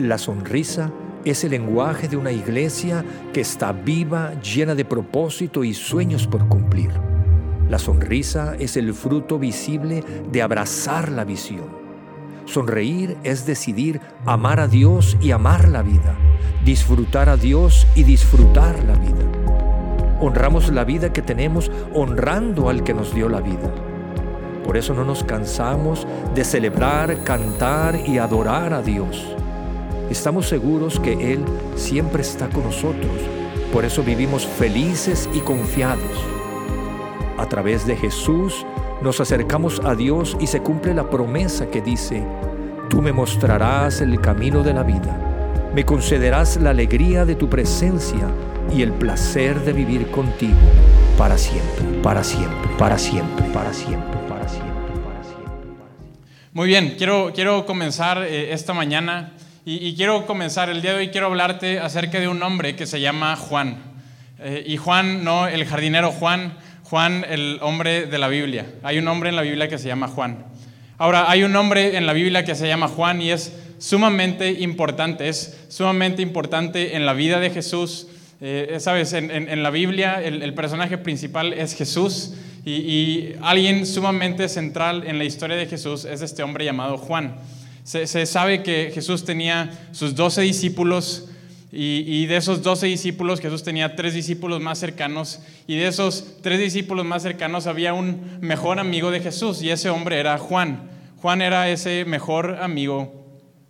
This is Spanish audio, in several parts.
La sonrisa es el lenguaje de una iglesia que está viva, llena de propósito y sueños por cumplir. La sonrisa es el fruto visible de abrazar la visión. Sonreír es decidir amar a Dios y amar la vida, disfrutar a Dios y disfrutar la vida. Honramos la vida que tenemos honrando al que nos dio la vida. Por eso no nos cansamos de celebrar, cantar y adorar a Dios. Estamos seguros que Él siempre está con nosotros. Por eso vivimos felices y confiados. A través de Jesús nos acercamos a Dios y se cumple la promesa que dice, Tú me mostrarás el camino de la vida, me concederás la alegría de tu presencia y el placer de vivir contigo para siempre, para siempre, para siempre, para siempre, para siempre, para siempre. Muy bien, quiero, quiero comenzar eh, esta mañana y, quiero comenzar el día de hoy, quiero hablarte acerca de un hombre que se llama Juan. Eh, y Juan, no el jardinero Juan, Juan, el hombre de la Biblia. Hay un hombre en la Biblia que se llama Juan. Ahora, hay un hombre en la Biblia que se llama Juan y es sumamente importante, es sumamente importante en la vida de Jesús. Eh, Sabes, en, en, la Biblia el, personaje principal es Jesús y, alguien sumamente central en la historia de Jesús es este hombre llamado Juan. Se, sabe que Jesús tenía sus doce discípulos, y, y, de esos doce discípulos, Jesús tenía tres discípulos más cercanos. Y de esos tres discípulos más cercanos había un mejor amigo de Jesús. Y ese hombre era Juan. Juan era ese mejor amigo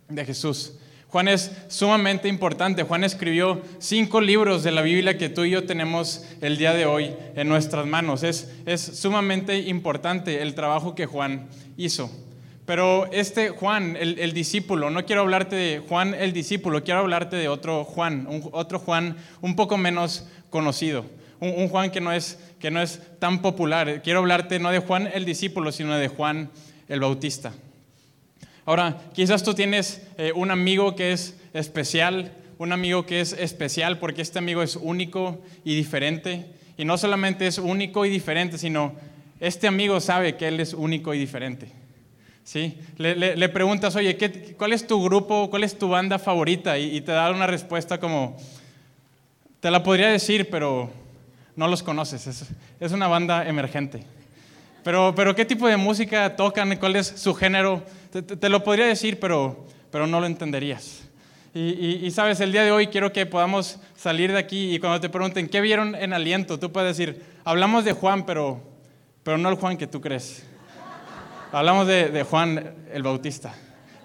de Jesús. Juan es sumamente importante. Juan escribió cinco libros de la Biblia que tú y yo tenemos el día de hoy en nuestras manos. Es, es sumamente importante el trabajo que Juan hizo. Pero este Juan, el, discípulo, no quiero hablarte de Juan el discípulo, quiero hablarte de otro Juan, un, otro Juan un poco menos conocido, un, un, Juan que no, es, que no es tan popular. Quiero hablarte no de Juan el discípulo, sino de Juan el Bautista. Ahora, quizás tú tienes eh, un amigo que es especial, un amigo que es especial porque este amigo es único y diferente. Y no solamente es único y diferente, sino este amigo sabe que él es único y diferente. ¿Sí? Le, preguntas, oye, ¿qué, ¿cuál es tu grupo, cuál es tu banda favorita? Y, te da una respuesta como, te la podría decir, pero no los conoces, es, una banda emergente. Pero, pero, ¿qué tipo de música tocan? ¿Cuál es su género? Te lo podría decir, pero, pero no lo entenderías. Y, y, y, sabes, el día de hoy quiero que podamos salir de aquí y cuando te pregunten, ¿qué vieron en aliento? Tú puedes decir, hablamos de Juan, pero, pero no el Juan que tú crees. Hablamos de, Juan el Bautista,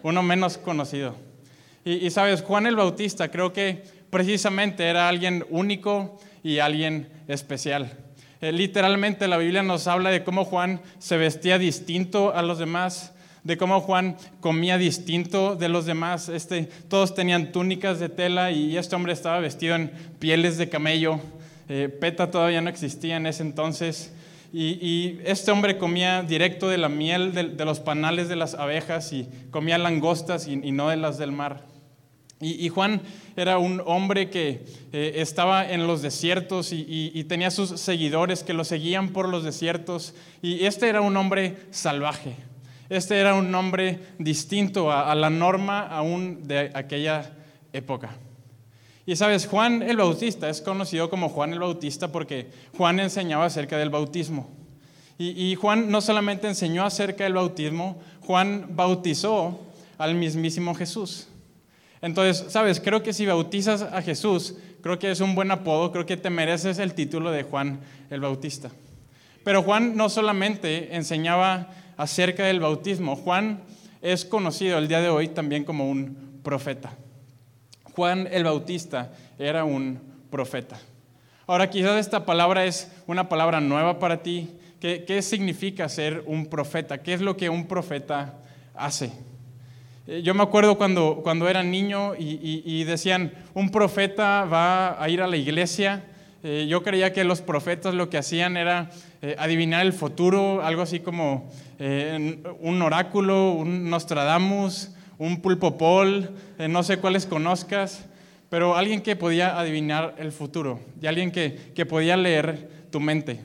uno menos conocido. Y, y, sabes, Juan el Bautista creo que precisamente era alguien único y alguien especial. Eh, literalmente la Biblia nos habla de cómo Juan se vestía distinto a los demás, de cómo Juan comía distinto de los demás. Este, todos tenían túnicas de tela y este hombre estaba vestido en pieles de camello. Eh, peta todavía no existía en ese entonces. Y, este hombre comía directo de la miel de, los panales de las abejas y comía langostas y, no de las del mar. Y, Juan era un hombre que eh, estaba en los desiertos y, y, tenía sus seguidores que lo seguían por los desiertos. Y este era un hombre salvaje. Este era un hombre distinto a, a la norma aún de aquella época. Y sabes, Juan el Bautista es conocido como Juan el Bautista porque Juan enseñaba acerca del bautismo. Y, Juan no solamente enseñó acerca del bautismo, Juan bautizó al mismísimo Jesús. Entonces, sabes, creo que si bautizas a Jesús, creo que es un buen apodo, creo que te mereces el título de Juan el Bautista. Pero Juan no solamente enseñaba acerca del bautismo, Juan es conocido el día de hoy también como un profeta. Juan el Bautista era un profeta. Ahora, quizás esta palabra es una palabra nueva para ti. ¿Qué, ¿Qué, significa ser un profeta? ¿Qué es lo que un profeta hace? Eh, yo me acuerdo cuando, cuando era niño y, decían, un profeta va a ir a la iglesia. Eh, yo creía que los profetas lo que hacían era eh, adivinar el futuro, algo así como un oráculo, un Nostradamus, un pulpopol, eh, no sé cuáles conozcas, pero alguien que podía adivinar el futuro y alguien que, que podía leer tu mente.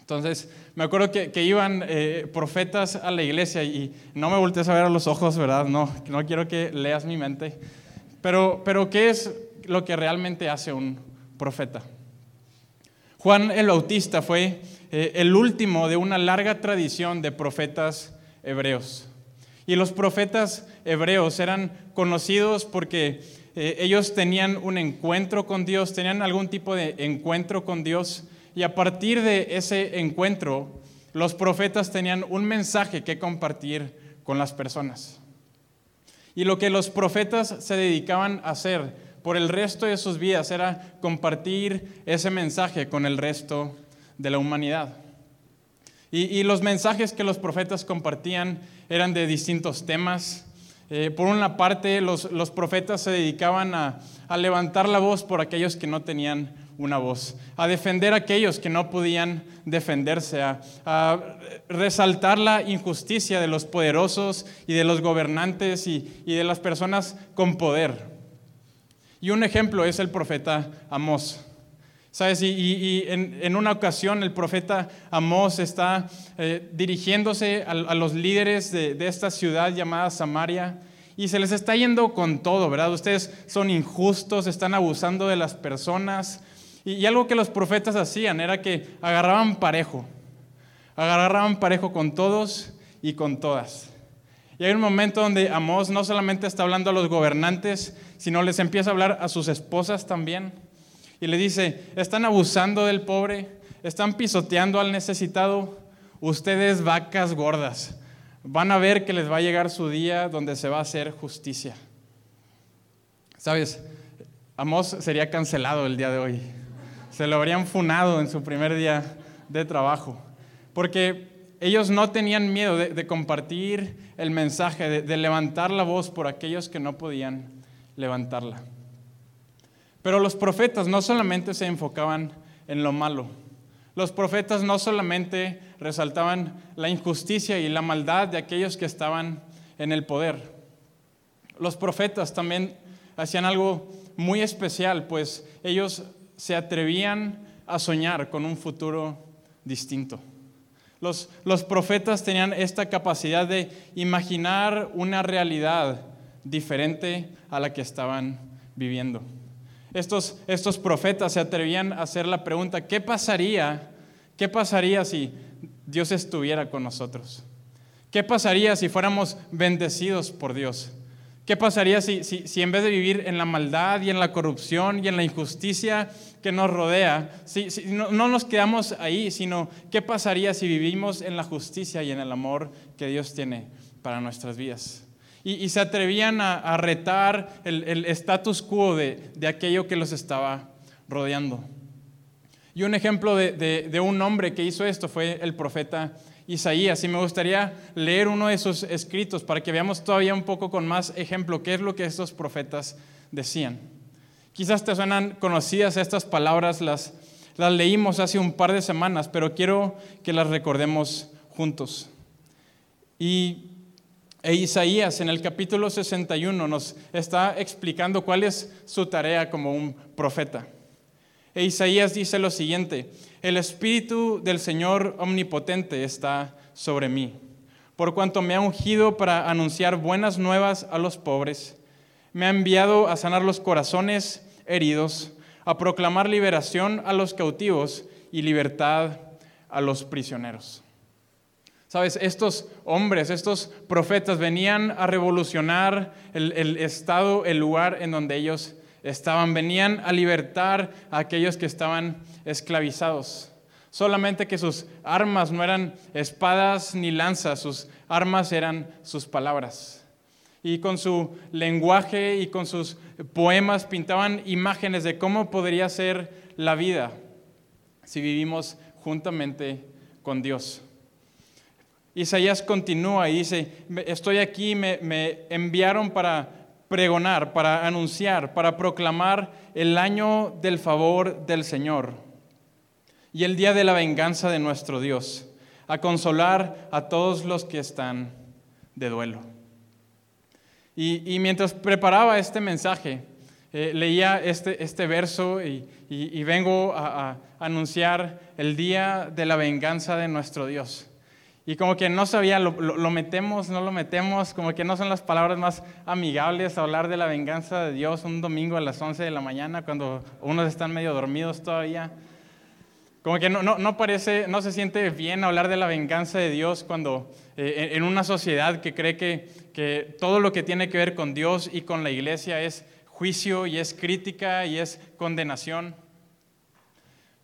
Entonces, me acuerdo que, que iban eh, profetas a la iglesia y no me voltees a ver a los ojos, ¿verdad? No, no quiero que leas mi mente. Pero, pero ¿qué es lo que realmente hace un profeta? Juan el Bautista fue eh, el último de una larga tradición de profetas hebreos. Y los profetas hebreos eran conocidos porque eh, ellos tenían un encuentro con Dios, tenían algún tipo de encuentro con Dios. Y a partir de ese encuentro, los profetas tenían un mensaje que compartir con las personas. Y lo que los profetas se dedicaban a hacer por el resto de sus vidas era compartir ese mensaje con el resto de la humanidad. Y, los mensajes que los profetas compartían eran de distintos temas. Eh, por una parte, los, profetas se dedicaban a, levantar la voz por aquellos que no tenían una voz, a defender a aquellos que no podían defenderse, a, resaltar la injusticia de los poderosos y de los gobernantes y, y de las personas con poder. Y un ejemplo es el profeta Amós. ¿Sabes? Y, en, una ocasión el profeta Amós está eh, dirigiéndose a, los líderes de, esta ciudad llamada Samaria y se les está yendo con todo, ¿verdad? Ustedes son injustos, están abusando de las personas. y algo que los profetas hacían era que agarraban parejo, agarraban parejo con todos y con todas. Y hay un momento donde Amós no solamente está hablando a los gobernantes, sino les empieza a hablar a sus esposas también. Y le dice, están abusando del pobre, están pisoteando al necesitado, ustedes vacas gordas, van a ver que les va a llegar su día donde se va a hacer justicia. ¿Sabes? Amós sería cancelado el día de hoy. Se lo habrían funado en su primer día de trabajo. Porque ellos no tenían miedo de, compartir el mensaje, de, levantar la voz por aquellos que no podían levantarla. Pero los profetas no solamente se enfocaban en lo malo, los profetas no solamente resaltaban la injusticia y la maldad de aquellos que estaban en el poder. Los profetas también hacían algo muy especial, pues ellos se atrevían a soñar con un futuro distinto. Los, profetas tenían esta capacidad de imaginar una realidad diferente a la que estaban viviendo. Estos, estos profetas se atrevían a hacer la pregunta, ¿qué pasaría? ¿Qué pasaría si Dios estuviera con nosotros? ¿Qué pasaría si fuéramos bendecidos por Dios? ¿Qué pasaría si, si, en vez de vivir en la maldad y en la corrupción y en la injusticia que nos rodea, si, no, nos quedamos ahí, sino qué pasaría si vivimos en la justicia y en el amor que Dios tiene para nuestras vidas? Y, se atrevían a, retar el, status quo de, aquello que los estaba rodeando. Y un ejemplo de, de un hombre que hizo esto fue el profeta Isaías y me gustaría leer uno de sus escritos para que veamos todavía un poco con más ejemplo qué es lo que estos profetas decían. Quizás te suenan conocidas estas palabras, las, las leímos hace un par de semanas, pero quiero que las recordemos juntos. Y e Isaías en el capítulo 61 nos está explicando cuál es su tarea como un profeta. E Isaías dice lo siguiente, el Espíritu del Señor Omnipotente está sobre mí, por cuanto me ha ungido para anunciar buenas nuevas a los pobres, me ha enviado a sanar los corazones heridos, a proclamar liberación a los cautivos y libertad a los prisioneros. Sabes, estos hombres, estos profetas venían a revolucionar el, el estado, el lugar en donde ellos estaban, venían a libertar a aquellos que estaban esclavizados. Solamente que sus armas no eran espadas ni lanzas, sus armas eran sus palabras. Y con su lenguaje y con sus poemas pintaban imágenes de cómo podría ser la vida si vivimos juntamente con Dios. Isaías continúa y dice, estoy aquí, me, enviaron para pregonar, para anunciar, para proclamar el año del favor del Señor y el día de la venganza de nuestro Dios, a consolar a todos los que están de duelo. Y, mientras preparaba este mensaje, eh, leía este, este verso y, vengo a, anunciar el día de la venganza de nuestro Dios. Y como que no sabía, lo, metemos, no lo metemos, como que no son las palabras más amigables hablar de la venganza de Dios un domingo a las 11 de la mañana cuando unos están medio dormidos todavía. Como que no, no, no parece, no se siente bien hablar de la venganza de Dios cuando eh, en una sociedad que cree que, que todo lo que tiene que ver con Dios y con la iglesia es juicio y es crítica y es condenación.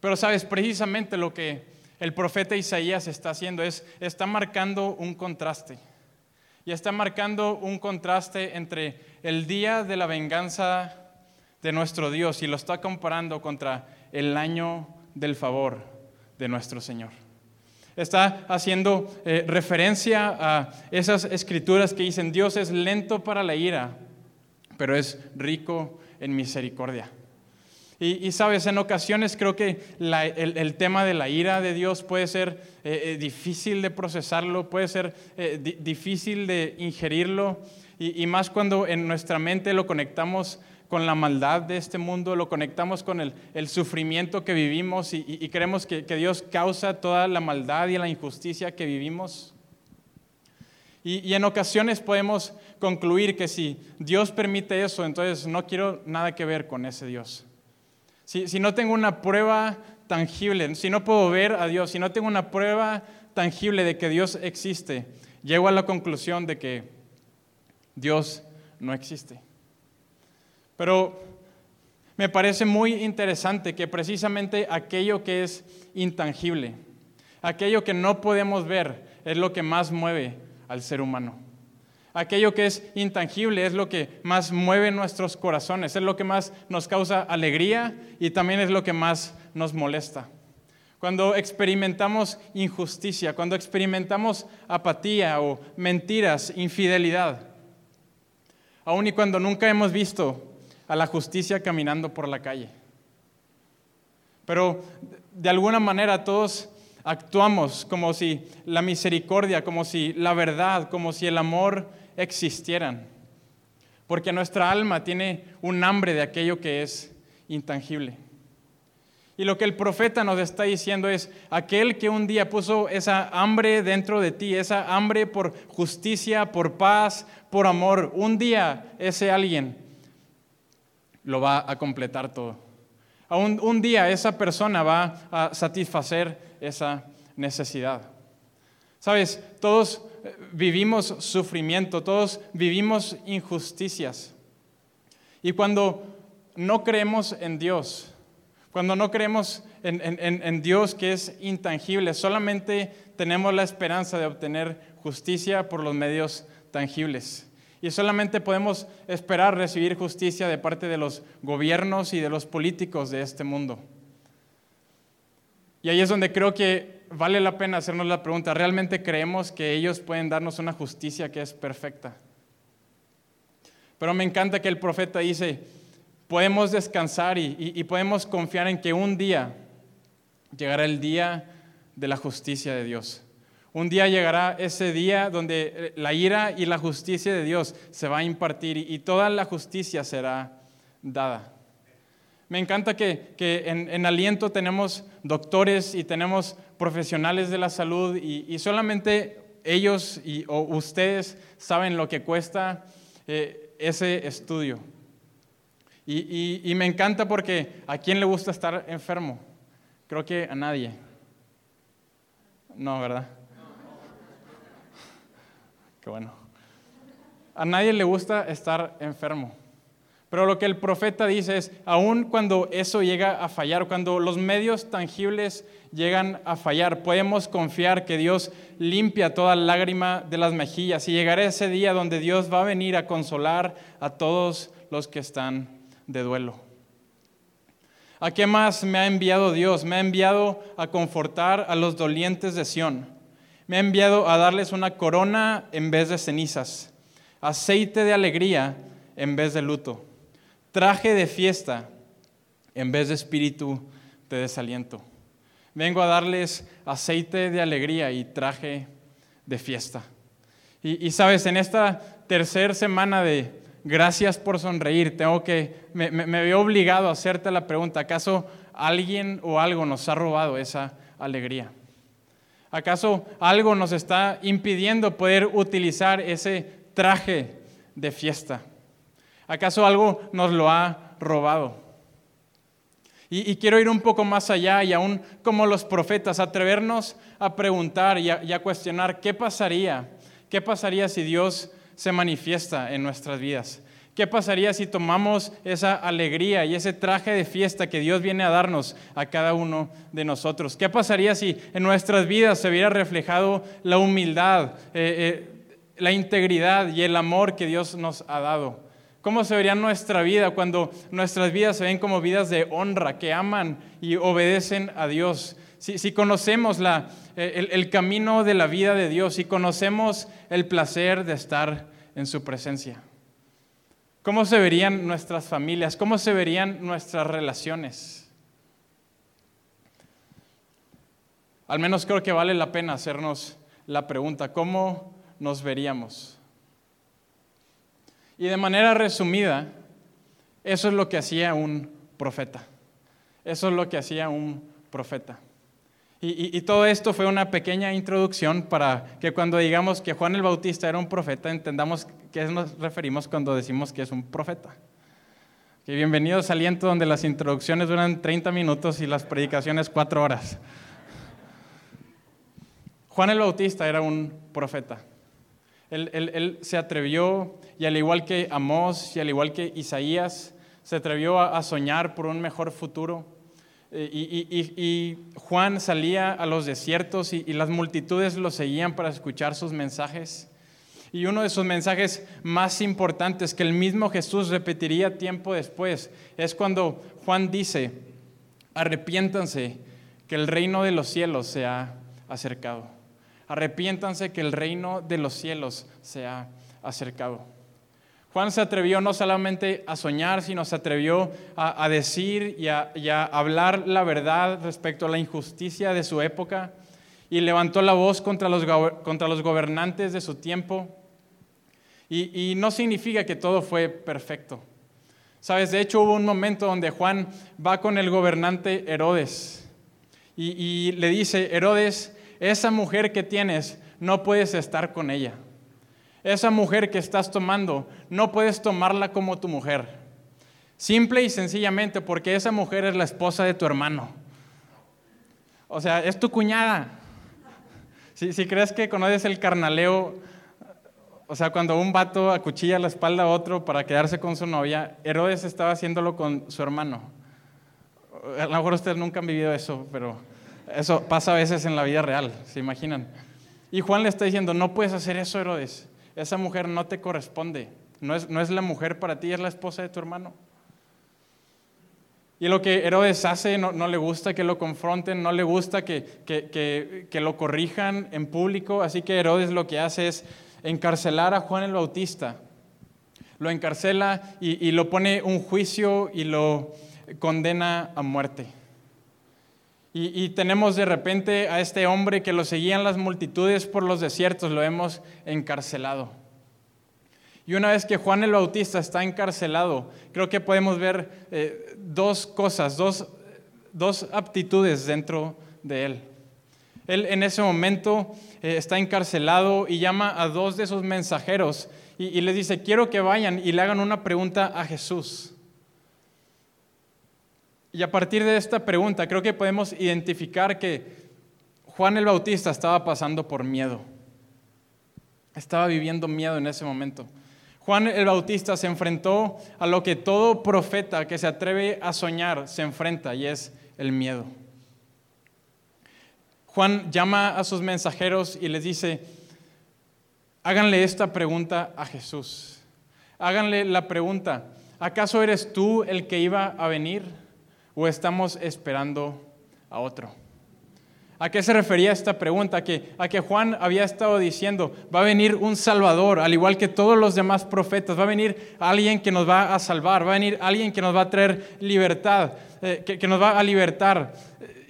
Pero sabes, precisamente lo que el profeta Isaías está haciendo es, está marcando un contraste. Y está marcando un contraste entre el día de la venganza de nuestro Dios y lo está comparando contra el año del favor de nuestro Señor. Está haciendo eh, referencia a esas escrituras que dicen, Dios es lento para la ira, pero es rico en misericordia. Y, sabes, en ocasiones creo que el, tema de la ira de Dios puede ser eh, eh, difícil de procesarlo, puede ser eh, difícil de ingerirlo, y, más cuando en nuestra mente lo conectamos con la maldad de este mundo, lo conectamos con el, sufrimiento que vivimos y, creemos que, que, Dios causa toda la maldad y la injusticia que vivimos. Y, en ocasiones podemos concluir que si Dios permite eso, entonces no quiero nada que ver con ese Dios. Si, no tengo una prueba tangible, si no puedo ver a Dios, si no tengo una prueba tangible de que Dios existe, llego a la conclusión de que Dios no existe. Pero me parece muy interesante que precisamente aquello que es intangible, aquello que no podemos ver, es lo que más mueve al ser humano. Aquello que es intangible es lo que más mueve nuestros corazones, es lo que más nos causa alegría y también es lo que más nos molesta. Cuando experimentamos injusticia, cuando experimentamos apatía o mentiras, infidelidad, aun y cuando nunca hemos visto a la justicia caminando por la calle. Pero de alguna manera todos actuamos como si la misericordia, como si la verdad, como si el amor existieran, porque nuestra alma tiene un hambre de aquello que es intangible. Y lo que el profeta nos está diciendo es, aquel que un día puso esa hambre dentro de ti, esa hambre por justicia, por paz, por amor, un día ese alguien lo va a completar todo. Un, un día esa persona va a satisfacer esa necesidad. Sabes, todos vivimos sufrimiento, todos vivimos injusticias. Y cuando no creemos en Dios, cuando no creemos en, Dios que es intangible, solamente tenemos la esperanza de obtener justicia por los medios tangibles. Y solamente podemos esperar recibir justicia de parte de los gobiernos y de los políticos de este mundo. Y ahí es donde creo que vale la pena hacernos la pregunta, ¿realmente creemos que ellos pueden darnos una justicia que es perfecta? Pero me encanta que el profeta dice, podemos descansar y, podemos confiar en que un día llegará el día de la justicia de Dios. Un día llegará ese día donde eh, la ira y la justicia de Dios se va a impartir y toda la justicia será dada. Me encanta que, en, Aliento tenemos doctores y tenemos profesionales de la salud y, solamente ellos y, o ustedes saben lo que cuesta eh, ese estudio. Y, y, me encanta porque ¿a quién le gusta estar enfermo? Creo que a nadie. No, ¿verdad? Qué bueno. A nadie le gusta estar enfermo. Pero lo que el profeta dice es, aun cuando eso llega a fallar, cuando los medios tangibles llegan a fallar, podemos confiar que Dios limpia toda lágrima de las mejillas y llegará ese día donde Dios va a venir a consolar a todos los que están de duelo. ¿A qué más me ha enviado Dios? Me ha enviado a confortar a los dolientes de Sión. Me ha enviado a darles una corona en vez de cenizas, aceite de alegría en vez de luto traje de fiesta en vez de espíritu de desaliento. Vengo a darles aceite de alegría y traje de fiesta. Y, sabes, en esta tercera semana de gracias por sonreír, tengo que, me, me veo obligado a hacerte la pregunta, ¿acaso alguien o algo nos ha robado esa alegría? ¿Acaso algo nos está impidiendo poder utilizar ese traje de fiesta? ¿Acaso algo nos lo ha robado? Y, quiero ir un poco más allá y aún como los profetas, atrevernos a preguntar y a cuestionar qué pasaría, qué pasaría si Dios se manifiesta en nuestras vidas. ¿Qué pasaría si tomamos esa alegría y ese traje de fiesta que Dios viene a darnos a cada uno de nosotros? ¿Qué pasaría si en nuestras vidas se hubiera reflejado la humildad, eh, eh, la integridad y el amor que Dios nos ha dado? ¿Cómo se vería nuestra vida cuando nuestras vidas se ven como vidas de honra, que aman y obedecen a Dios? Si, conocemos la, el, el camino de la vida de Dios, si conocemos el placer de estar en su presencia. ¿Cómo se verían nuestras familias? ¿Cómo se verían nuestras relaciones? Al menos creo que vale la pena hacernos la pregunta, ¿cómo nos veríamos? Y de manera resumida, eso es lo que hacía un profeta. Eso es lo que hacía un profeta. Y, todo esto fue una pequeña introducción para que cuando digamos que Juan el Bautista era un profeta, entendamos qué nos referimos cuando decimos que es un profeta. Que bienvenidos al aliento donde las introducciones duran 30 minutos y las predicaciones 4 horas. Juan el Bautista era un profeta. Él, se atrevió, y al igual que Amós y al igual que Isaías, se atrevió a soñar por un mejor futuro eh, y, Juan salía a los desiertos y, las multitudes lo seguían para escuchar sus mensajes. Y uno de sus mensajes más importantes que el mismo Jesús repetiría tiempo después es cuando Juan dice, arrepiéntanse que el reino de los cielos se ha acercado. Arrepiéntanse que el reino de los cielos se ha acercado. Juan se atrevió no solamente a soñar, sino se atrevió a, decir y a, hablar la verdad respecto a la injusticia de su época y levantó la voz contra los, contra los gobernantes de su tiempo. Y, no significa que todo fue perfecto. Sabes, de hecho hubo un momento donde Juan va con el gobernante Herodes y, y le dice, Herodes, esa mujer que tienes, no puedes estar con ella esa mujer que estás tomando, no puedes tomarla como tu mujer. Simple y sencillamente porque esa mujer es la esposa de tu hermano. O sea, es tu cuñada. Si, crees que conoces el carnaleo, o sea, cuando un vato acuchilla la espalda a otro para quedarse con su novia, Herodes estaba haciéndolo con su hermano. A lo mejor ustedes nunca han vivido eso, pero eso pasa a veces en la vida real, ¿se imaginan? Y Juan le está diciendo, no puedes hacer eso, Herodes esa mujer no te corresponde. No es, no es la mujer para ti, es la esposa de tu hermano. Y lo que Herodes hace no, le gusta que lo confronten, no le gusta que, que, lo corrijan en público, así que Herodes lo que hace es encarcelar a Juan el Bautista. Lo encarcela y, y lo pone un juicio y lo condena a muerte. Y, tenemos de repente a este hombre que lo seguían las multitudes por los desiertos, lo hemos encarcelado. Y una vez que Juan el Bautista está encarcelado, creo que podemos ver eh, dos cosas, dos, dos, aptitudes dentro de él. Él en ese momento eh, está encarcelado y llama a dos de sus mensajeros y, y les dice, quiero que vayan y le hagan una pregunta a Jesús. Y a partir de esta pregunta creo que podemos identificar que Juan el Bautista estaba pasando por miedo. Estaba viviendo miedo en ese momento. Juan el Bautista se enfrentó a lo que todo profeta que se atreve a soñar se enfrenta y es el miedo. Juan llama a sus mensajeros y les dice, háganle esta pregunta a Jesús. Háganle la pregunta, ¿acaso eres tú el que iba a venir? O estamos esperando a otro? ¿A qué se refería esta pregunta? A que, a que Juan había estado diciendo, va a venir un Salvador, al igual que todos los demás profetas, va a venir alguien que nos va a salvar, va a venir alguien que nos va a traer libertad, eh, que, nos va a libertar.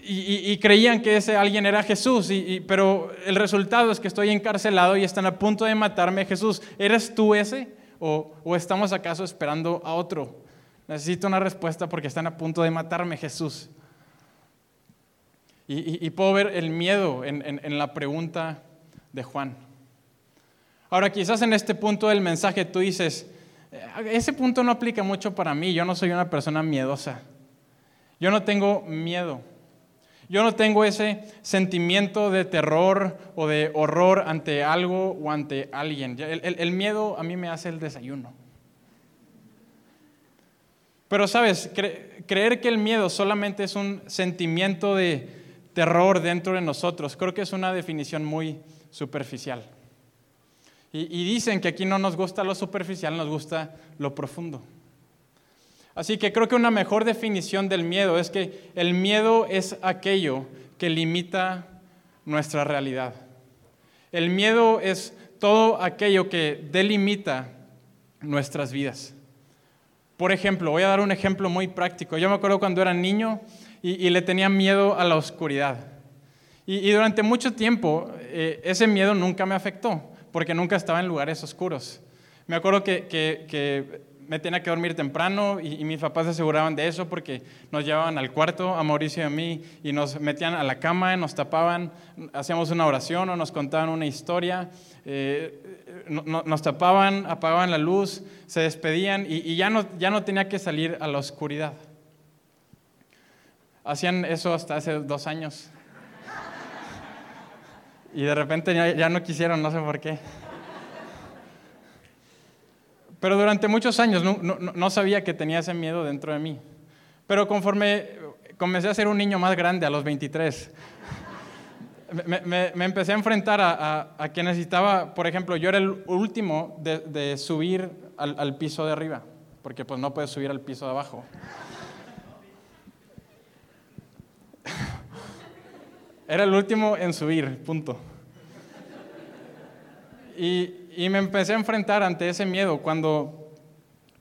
Y, creían que ese alguien era Jesús, pero el resultado es que estoy encarcelado y están a punto de matarme. Jesús, ¿eres tú ese? ¿O, o estamos acaso esperando a otro? Necesito una respuesta porque están a punto de matarme, Jesús. Y, puedo ver el miedo en, la pregunta de Juan. Ahora, quizás en este punto del mensaje tú dices, eh, ese punto no aplica mucho para mí, yo no soy una persona miedosa. Yo no tengo miedo. Yo no tengo ese sentimiento de terror o de horror ante algo o ante alguien. El, miedo a mí me hace el desayuno. Pero sabes, creer que el miedo solamente es un sentimiento de terror dentro de nosotros, creo que es una definición muy superficial. Y, dicen que aquí no nos gusta lo superficial, nos gusta lo profundo. Así que creo que una mejor definición del miedo es que el miedo es aquello que limita nuestra realidad. El miedo es todo aquello que delimita nuestras vidas. Por ejemplo, voy a dar un ejemplo muy práctico. Yo me acuerdo cuando era niño y, le tenía miedo a la oscuridad. Y, durante mucho tiempo eh, ese miedo nunca me afectó, porque nunca estaba en lugares oscuros. Me acuerdo que, me tenía que dormir temprano y, mis papás se aseguraban de eso porque nos llevaban al cuarto, a Mauricio y a mí, y nos metían a la cama, nos tapaban, hacíamos una oración o nos contaban una historia, eh, nos tapaban, apagaban la luz, se despedían y, ya, no, ya no tenía que salir a la oscuridad. Hacían eso hasta hace dos años. Y de repente ya no quisieron, no sé por qué. Pero durante muchos años no, sabía que tenía ese miedo dentro de mí. Pero conforme comencé a ser un niño más grande a los 23, me, empecé a enfrentar a, que necesitaba, por ejemplo, yo era el último de, subir al, al, piso de arriba, porque pues no puedes subir al piso de abajo. Era el último en subir, punto. Y, y me empecé a enfrentar ante ese miedo cuando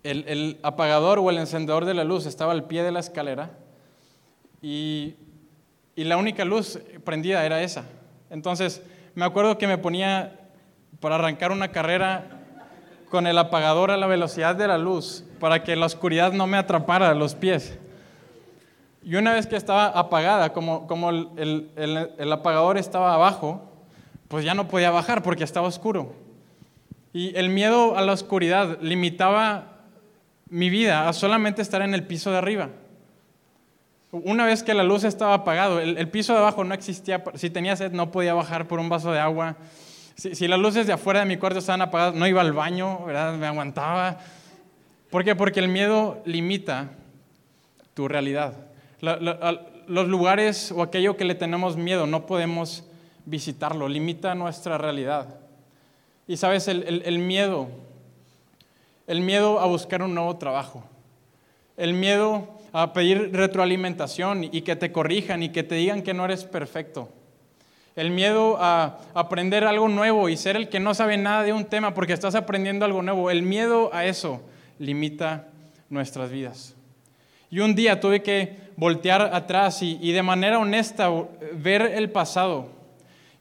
el, apagador o el encendedor de la luz estaba al pie de la escalera y, y la única luz prendida era esa. Entonces me acuerdo que me ponía para arrancar una carrera con el apagador a la velocidad de la luz para que la oscuridad no me atrapara los pies. Y una vez que estaba apagada, como, como el, el, el, apagador estaba abajo, pues ya no podía bajar porque estaba oscuro. Y el miedo a la oscuridad limitaba mi vida a solamente estar en el piso de arriba. Una vez que la luz estaba apagado, el, piso de abajo no existía. Si tenía sed, no podía bajar por un vaso de agua. Si, las luces de afuera de mi cuarto estaban apagadas, no iba al baño, ¿verdad? Me aguantaba. ¿Por qué? Porque el miedo limita tu realidad. los lugares o aquello que le tenemos miedo, no podemos visitarlo, limita nuestra realidad. Y sabes, el, miedo, el miedo a buscar un nuevo trabajo, el miedo a pedir retroalimentación y que te corrijan y que te digan que no eres perfecto. El miedo a aprender algo nuevo y ser el que no sabe nada de un tema porque estás aprendiendo algo nuevo. El miedo a eso limita nuestras vidas. Y un día tuve que voltear atrás y de manera honesta ver el pasado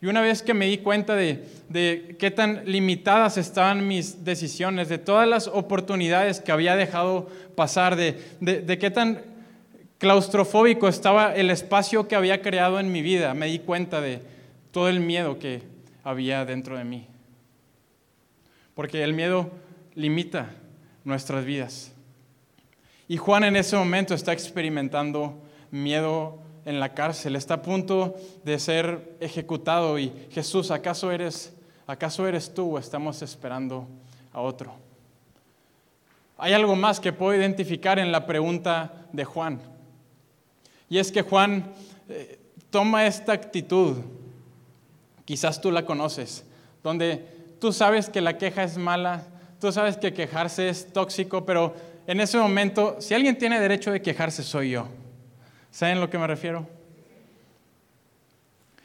y una vez que me di cuenta de, qué tan limitadas estaban mis decisiones, de todas las oportunidades que había dejado pasar, de, de qué tan claustrofóbico estaba el espacio que había creado en mi vida, me di cuenta de todo el miedo que había dentro de mí. Porque el miedo limita nuestras vidas. Y Juan en ese momento está experimentando miedo en la cárcel, está a punto de ser ejecutado y Jesús, ¿acaso eres, acaso eres tú o estamos esperando a otro? Hay algo más que puedo identificar en la pregunta de Juan. Y es que Juan eh, toma esta actitud, quizás tú la conoces, donde tú sabes que la queja es mala, tú sabes que quejarse es tóxico, pero en ese momento, si alguien tiene derecho de quejarse, soy yo. ¿Saben a lo que me refiero?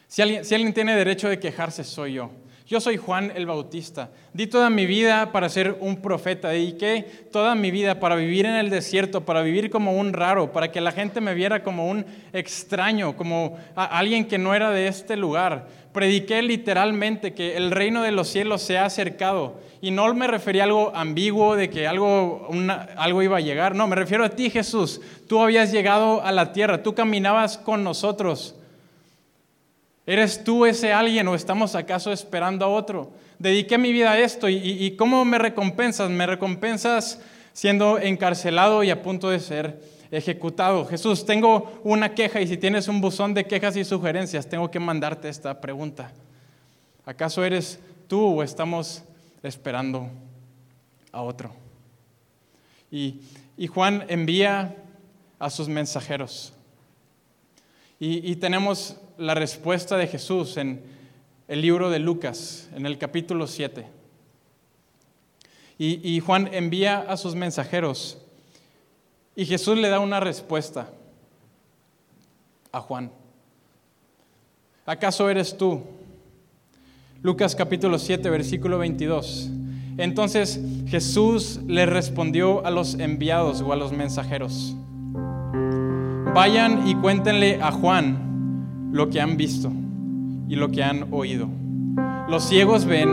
Si alguien, si alguien tiene derecho de quejarse, soy yo. Yo soy Juan el Bautista. Di toda mi vida para ser un profeta. Dediqué toda mi vida para vivir en el desierto, para vivir como un raro, para que la gente me viera como un extraño, como alguien que no era de este lugar. Prediqué literalmente que el reino de los cielos se ha acercado. Y no me refería a algo ambiguo de que algo, algo iba a llegar. No, me refiero a ti, Jesús. Tú habías llegado a la tierra, tú caminabas con nosotros. ¿Eres tú ese alguien o estamos acaso esperando a otro? Dediqué mi vida a esto y, y ¿cómo me recompensas? Me recompensas siendo encarcelado y a punto de ser ejecutado. Jesús, tengo una queja y si tienes un buzón de quejas y sugerencias, tengo que mandarte esta pregunta. ¿Acaso eres tú o estamos esperando a otro? Y, Juan envía a sus mensajeros. Y, tenemos la respuesta de Jesús en el libro de Lucas, en el capítulo 7. Y, Juan envía a sus mensajeros y Jesús le da una respuesta a Juan. ¿Acaso eres tú? Lucas capítulo 7, versículo 22. Entonces Jesús le respondió a los enviados o a los mensajeros. Vayan y cuéntenle a Juan lo que han visto y lo que han oído. Los ciegos ven,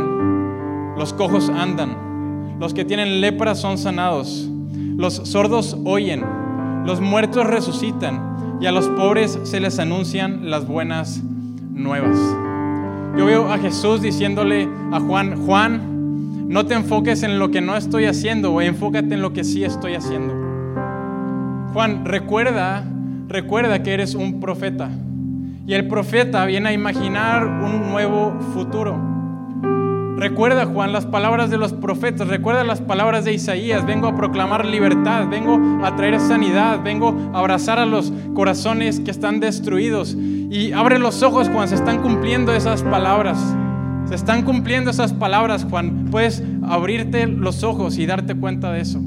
los cojos andan, los que tienen lepra son sanados los sordos oyen, los muertos resucitan y a los pobres se les anuncian las buenas nuevas. Yo veo a Jesús diciéndole a Juan, Juan, no te enfoques en lo que no estoy haciendo, o enfócate en lo que sí estoy haciendo. Juan, recuerda, recuerda que eres un profeta. Y el profeta viene a imaginar un nuevo futuro. Recuerda, Juan, las palabras de los profetas, recuerda las palabras de Isaías, vengo a proclamar libertad, vengo a traer sanidad, vengo a abrazar a los corazones que están destruidos. Y abre los ojos, Juan, se están cumpliendo esas palabras. Se están cumpliendo esas palabras, Juan. Puedes abrirte los ojos y darte cuenta de eso.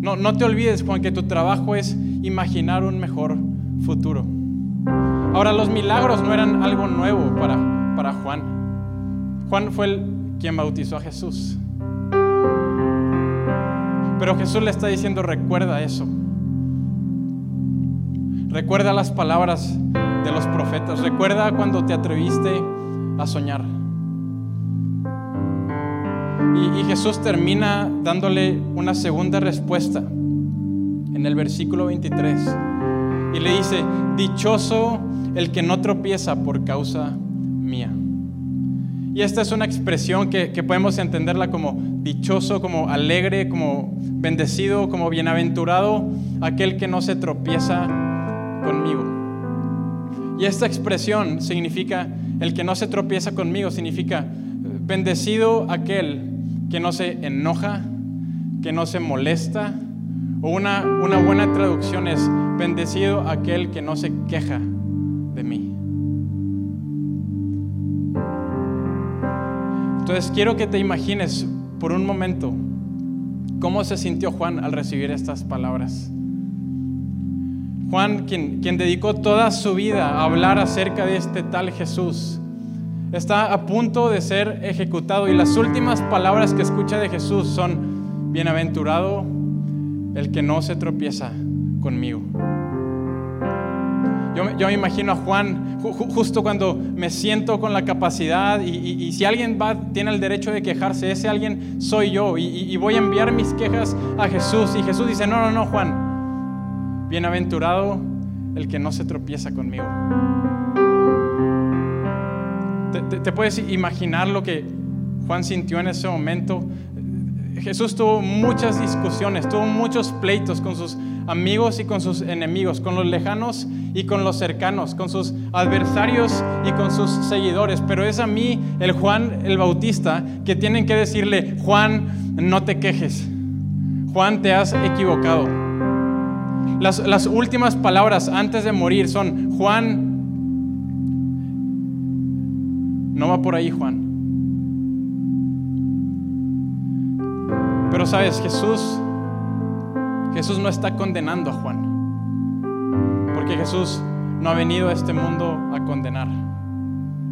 No, no te olvides, Juan, que tu trabajo es imaginar un mejor futuro. Ahora, los milagros no eran algo nuevo para, para Juan. Juan fue el quien bautizó a Jesús. Pero Jesús le está diciendo, recuerda eso. Recuerda las palabras de los profetas. Recuerda cuando te atreviste a soñar. Y, y, Jesús termina dándole una segunda respuesta en el versículo 23. Y le dice, dichoso el que no tropieza por causa mía. Y esta es una expresión que, podemos entenderla como dichoso, como alegre, como bendecido, como bienaventurado, aquel que no se tropieza conmigo. Y esta expresión significa, el que no se tropieza conmigo, significa bendecido aquel que no se enoja, que no se molesta, o una, una buena traducción es bendecido aquel que no se queja de mí. Entonces quiero que te imagines por un momento cómo se sintió Juan al recibir estas palabras. Juan, quien, quien dedicó toda su vida a hablar acerca de este tal Jesús, está a punto de ser ejecutado y las últimas palabras que escucha de Jesús son, bienaventurado el que no se tropieza conmigo. Yo, me imagino a Juan justo cuando me siento con la capacidad y, si alguien va, tiene el derecho de quejarse, ese alguien soy yo y, voy a enviar mis quejas a Jesús. Y Jesús dice, no, no, no, Juan, bienaventurado el que no se tropieza conmigo. te puedes imaginar lo que Juan sintió en ese momento? Jesús tuvo muchas discusiones, tuvo muchos pleitos con sus amigos y con sus enemigos, con los lejanos y con los cercanos, con sus adversarios y con sus seguidores. Pero es a mí, el Juan el Bautista, que tienen que decirle, Juan, no te quejes. Juan, te has equivocado. Las, las últimas palabras antes de morir son, Juan, no va por ahí, Juan. Pero sabes, Jesús Jesús no está condenando a Juan, porque Jesús no ha venido a este mundo a condenar.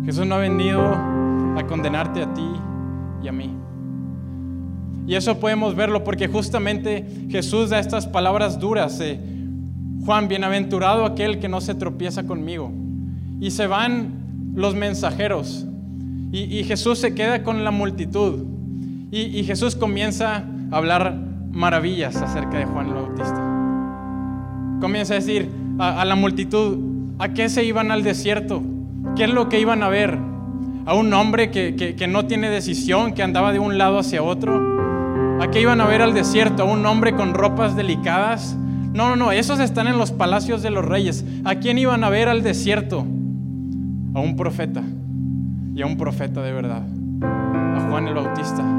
Jesús no ha venido a condenarte a ti y a mí. Y eso podemos verlo porque justamente Jesús da estas palabras duras. Juan, bienaventurado aquel que no se tropieza conmigo. Y se van los mensajeros. Y, Jesús se queda con la multitud. Y, y Jesús comienza hablar maravillas acerca de Juan el Bautista. Comienza a decir a, la multitud, ¿A qué se iban al desierto? ¿Qué es lo que iban a ver? ¿A un hombre que, que no tiene decisión, que andaba de un lado hacia otro? ¿A qué iban a ver al desierto? ¿A un hombre con ropas delicadas? No, no, no, esos están en los palacios de los reyes. ¿A quién iban a ver al desierto? A un profeta. Y a un profeta de verdad. A Juan el Bautista.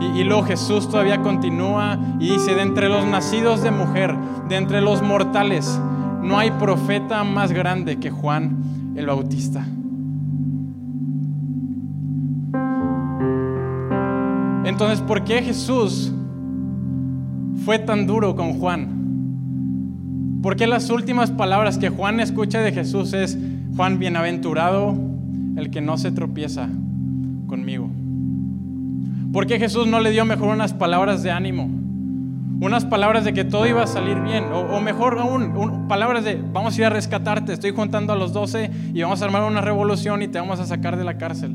Y, luego Jesús todavía continúa y dice, de entre los nacidos de mujer, de entre los mortales, no hay profeta más grande que Juan el Bautista. Entonces, ¿por qué Jesús fue tan duro con Juan? Porque las últimas palabras que Juan escucha de Jesús es, Juan, bienaventurado el que no se tropieza conmigo. Porque Jesús no le dio mejor unas palabras de ánimo? Unas palabras de que todo iba a salir bien. O, mejor aún, palabras de vamos a ir a rescatarte, estoy juntando a los doce y vamos a armar una revolución y te vamos a sacar de la cárcel.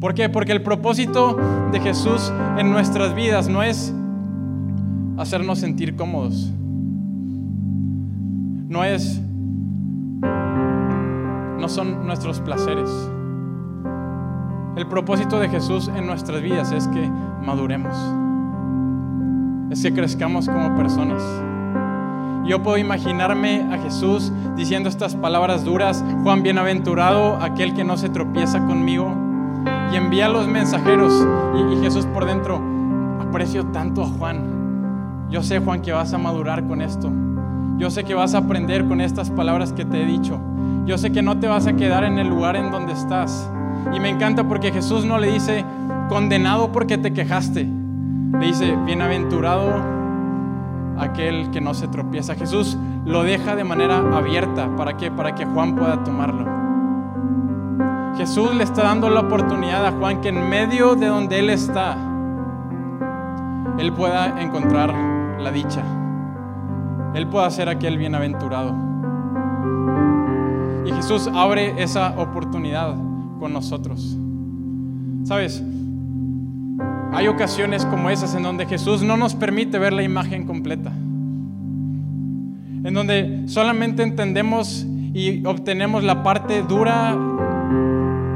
¿Por qué? Porque el propósito de Jesús en nuestras vidas no es hacernos sentir cómodos. No es, no son nuestros placeres. El propósito de Jesús en nuestras vidas es que maduremos, es que crezcamos como personas. Yo puedo imaginarme a Jesús diciendo estas palabras duras, Juan bienaventurado, aquel que no se tropieza conmigo, y envía los mensajeros, y, y Jesús por dentro, aprecio tanto a Juan, yo sé, Juan, que vas a madurar con esto. Yo sé que vas a aprender con estas palabras que te he dicho. Yo sé que no te vas a quedar en el lugar en donde estás. Y me encanta porque Jesús no le dice, condenado porque te quejaste. Le dice, bienaventurado aquel que no se tropieza. Jesús lo deja de manera abierta. ¿Para qué? Para que Juan pueda tomarlo. Jesús le está dando la oportunidad a Juan que en medio de donde él está, él pueda encontrar la dicha. Él puede ser aquel bienaventurado. Y Jesús abre esa oportunidad nosotros. ¿Sabes? Hay ocasiones como esas en donde Jesús no nos permite ver la imagen completa. En donde solamente entendemos y obtenemos la parte dura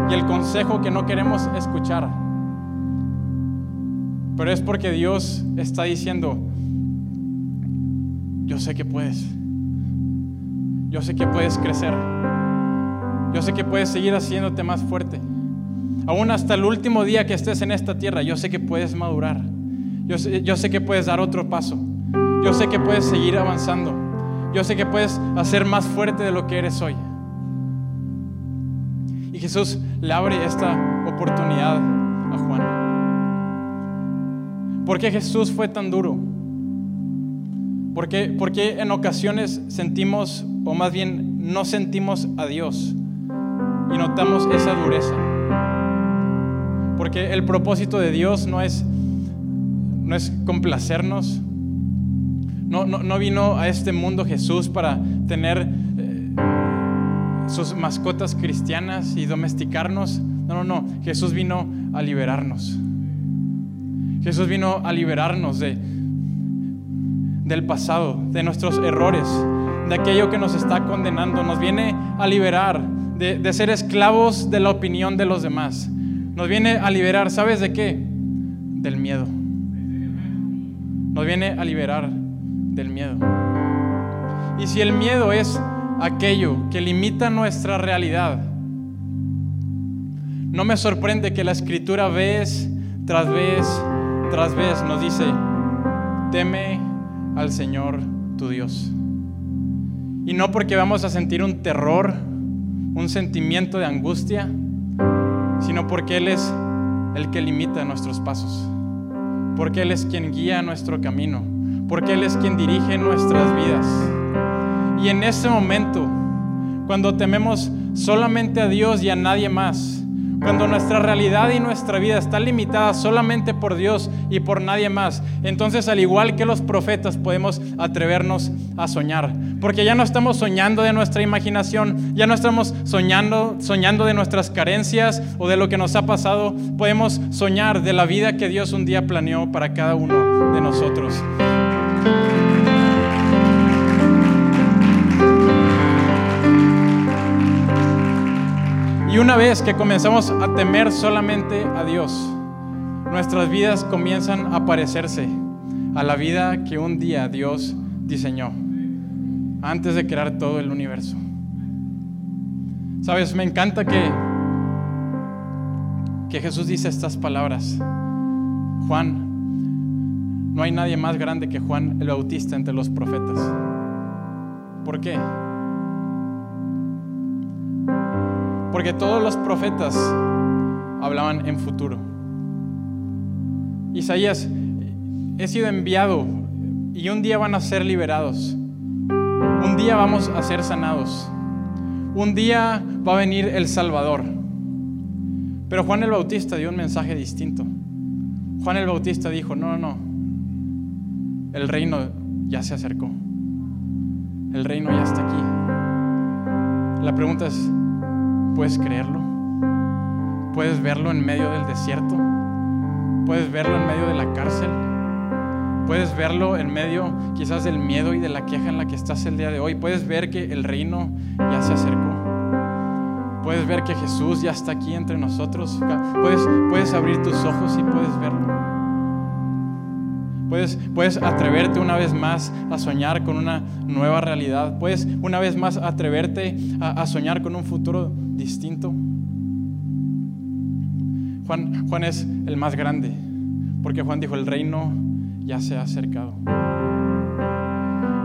y el consejo que no queremos escuchar. Pero es porque Dios está diciendo, yo sé que puedes. Yo sé que puedes crecer. Yo sé que puedes seguir haciéndote más fuerte. Aún hasta el último día que estés en esta tierra, yo sé que puedes madurar. Yo sé, que puedes dar otro paso. Yo sé que puedes seguir avanzando. Yo sé que puedes hacer más fuerte de lo que eres hoy. Y Jesús le abre esta oportunidad a Juan. ¿Por qué Jesús fue tan duro? Porque, porque en ocasiones sentimos, o más bien no sentimos a Dios y notamos esa dureza. Porque el propósito de Dios no es, no es complacernos. No, no, vino a este mundo Jesús para tener eh, sus mascotas cristianas y domesticarnos. No, no, no. Jesús vino a liberarnos. Jesús vino a liberarnos de, del pasado, de nuestros errores, de aquello que nos está condenando. Nos viene a liberar de, ser esclavos de la opinión de los demás. Nos viene a liberar, ¿sabes de qué? Del miedo. Nos viene a liberar del miedo. Y si el miedo es aquello que limita nuestra realidad, no me sorprende que la escritura vez tras vez tras vez nos dice, teme al Señor tu Dios. Y no porque vamos a sentir un terror, un sentimiento de angustia, sino porque Él es el que limita nuestros pasos, porque Él es quien guía nuestro camino, porque Él es quien dirige nuestras vidas. Y en ese momento, cuando tememos solamente a Dios y a nadie más, cuando nuestra realidad y nuestra vida está limitada solamente por Dios y por nadie más, entonces al igual que los profetas podemos atrevernos a soñar. Porque ya no estamos soñando de nuestra imaginación, ya no estamos soñando, soñando de nuestras carencias o de lo que nos ha pasado. Podemos soñar de la vida que Dios un día planeó para cada uno de nosotros. Y una vez que comenzamos a temer solamente a Dios, nuestras vidas comienzan a parecerse a la vida que un día Dios diseñó antes de crear todo el universo. Sabes, me encanta que, que Jesús dice estas palabras. Juan, no hay nadie más grande que Juan el Bautista entre los profetas. ¿Por qué? Porque todos los profetas hablaban en futuro. Isaías, he sido enviado y un día van a ser liberados. Un día vamos a ser sanados. Un día va a venir el Salvador. Pero Juan el Bautista dio un mensaje distinto. Juan el Bautista dijo, no, no, no, el reino ya se acercó. El reino ya está aquí. La pregunta es, ¿puedes creerlo? ¿Puedes verlo en medio del desierto? ¿Puedes verlo en medio de la cárcel? Puedes verlo en medio quizás del miedo y de la queja en la que estás el día de hoy. Puedes ver que el reino ya se acercó. Puedes ver que Jesús ya está aquí entre nosotros. Puedes, puedes abrir tus ojos y puedes verlo. Puedes, puedes atreverte una vez más a soñar con una nueva realidad. Puedes una vez más atreverte a, soñar con un futuro distinto. Juan, Juan es el más grande, porque Juan dijo, el reino ya se ha acercado.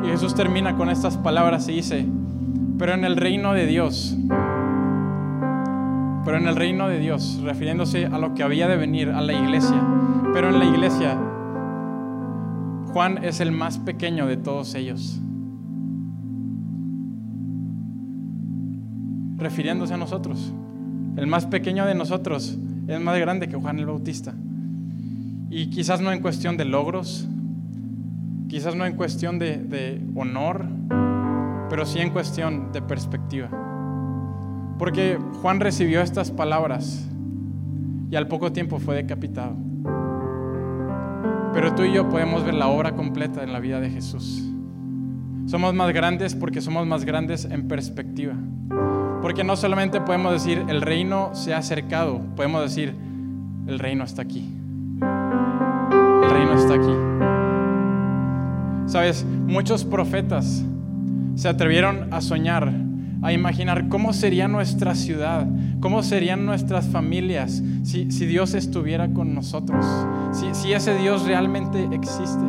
Y Jesús termina con estas palabras y dice, pero en el reino de Dios, pero en el reino de Dios, refiriéndose a lo que había de venir, a la iglesia, pero en la iglesia, Juan es el más pequeño de todos ellos. Refiriéndose a nosotros, el más pequeño de nosotros es más grande que Juan el Bautista. Y quizás no en cuestión de logros, quizás no en cuestión de, honor, pero sí en cuestión de perspectiva. Porque Juan recibió estas palabras y al poco tiempo fue decapitado. Pero tú y yo podemos ver la obra completa en la vida de Jesús. Somos más grandes porque somos más grandes en perspectiva. Porque no solamente podemos decir el reino se ha acercado, podemos decir el reino está aquí reino está aquí. Sabes, muchos profetas se atrevieron a soñar, a imaginar cómo sería nuestra ciudad, cómo serían nuestras familias si, Dios estuviera con nosotros, si, si ese Dios realmente existe.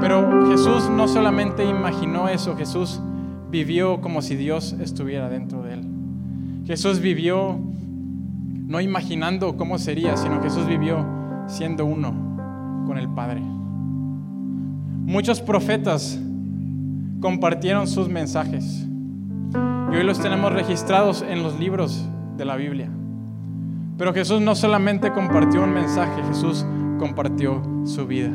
Pero Jesús no solamente imaginó eso, Jesús vivió como si Dios estuviera dentro de él. Jesús vivió no imaginando cómo sería, sino Jesús vivió siendo uno con el Padre. Muchos profetas compartieron sus mensajes hoy los tenemos registrados en los libros de la Biblia. Pero Jesús no solamente compartió un mensaje, Jesús compartió su vida.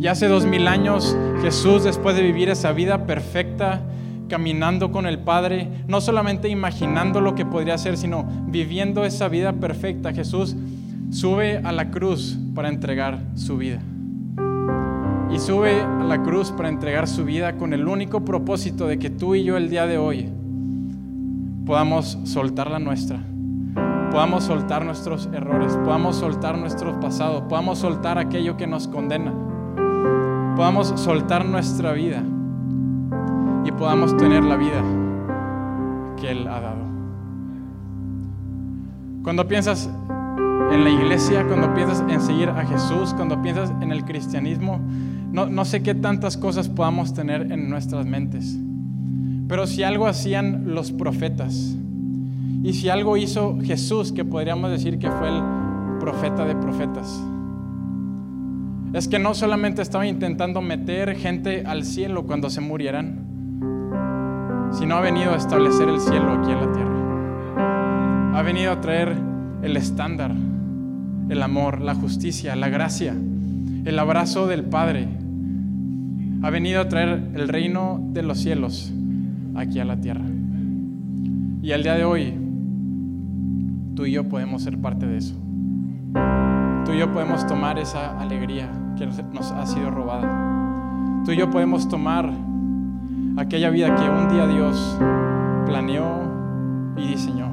Y hace dos mil años Jesús, después de vivir esa vida perfecta, caminando con el Padre, no solamente imaginando lo que podría ser, sino viviendo esa vida perfecta, Jesús sube a la cruz para entregar su vida. Y sube a la cruz para entregar su vida con el único propósito de que tú y yo el día de hoy podamos soltar la nuestra, podamos soltar nuestros errores, podamos soltar nuestro pasado, podamos soltar aquello que nos condena, podamos soltar nuestra vida y podamos tener la vida que Él ha dado. Cuando piensas en la iglesia, cuando piensas en seguir a Jesús, cuando piensas en el cristianismo, no, no sé qué tantas cosas podamos tener en nuestras mentes. Pero si algo hacían los profetas, y si algo hizo Jesús, que podríamos decir que fue el profeta de profetas, es que no solamente estaba intentando meter gente al cielo cuando se murieran, sino ha venido a establecer el cielo aquí en la tierra. Ha venido a traer el estándar el amor, la justicia, la gracia, el abrazo del Padre. Ha venido a traer el reino de los cielos aquí a la tierra. Y al día de hoy, tú y yo podemos ser parte de eso. Tú y yo podemos tomar esa alegría que nos ha sido robada. Tú y yo podemos tomar aquella vida que un día Dios planeó, y diseñó.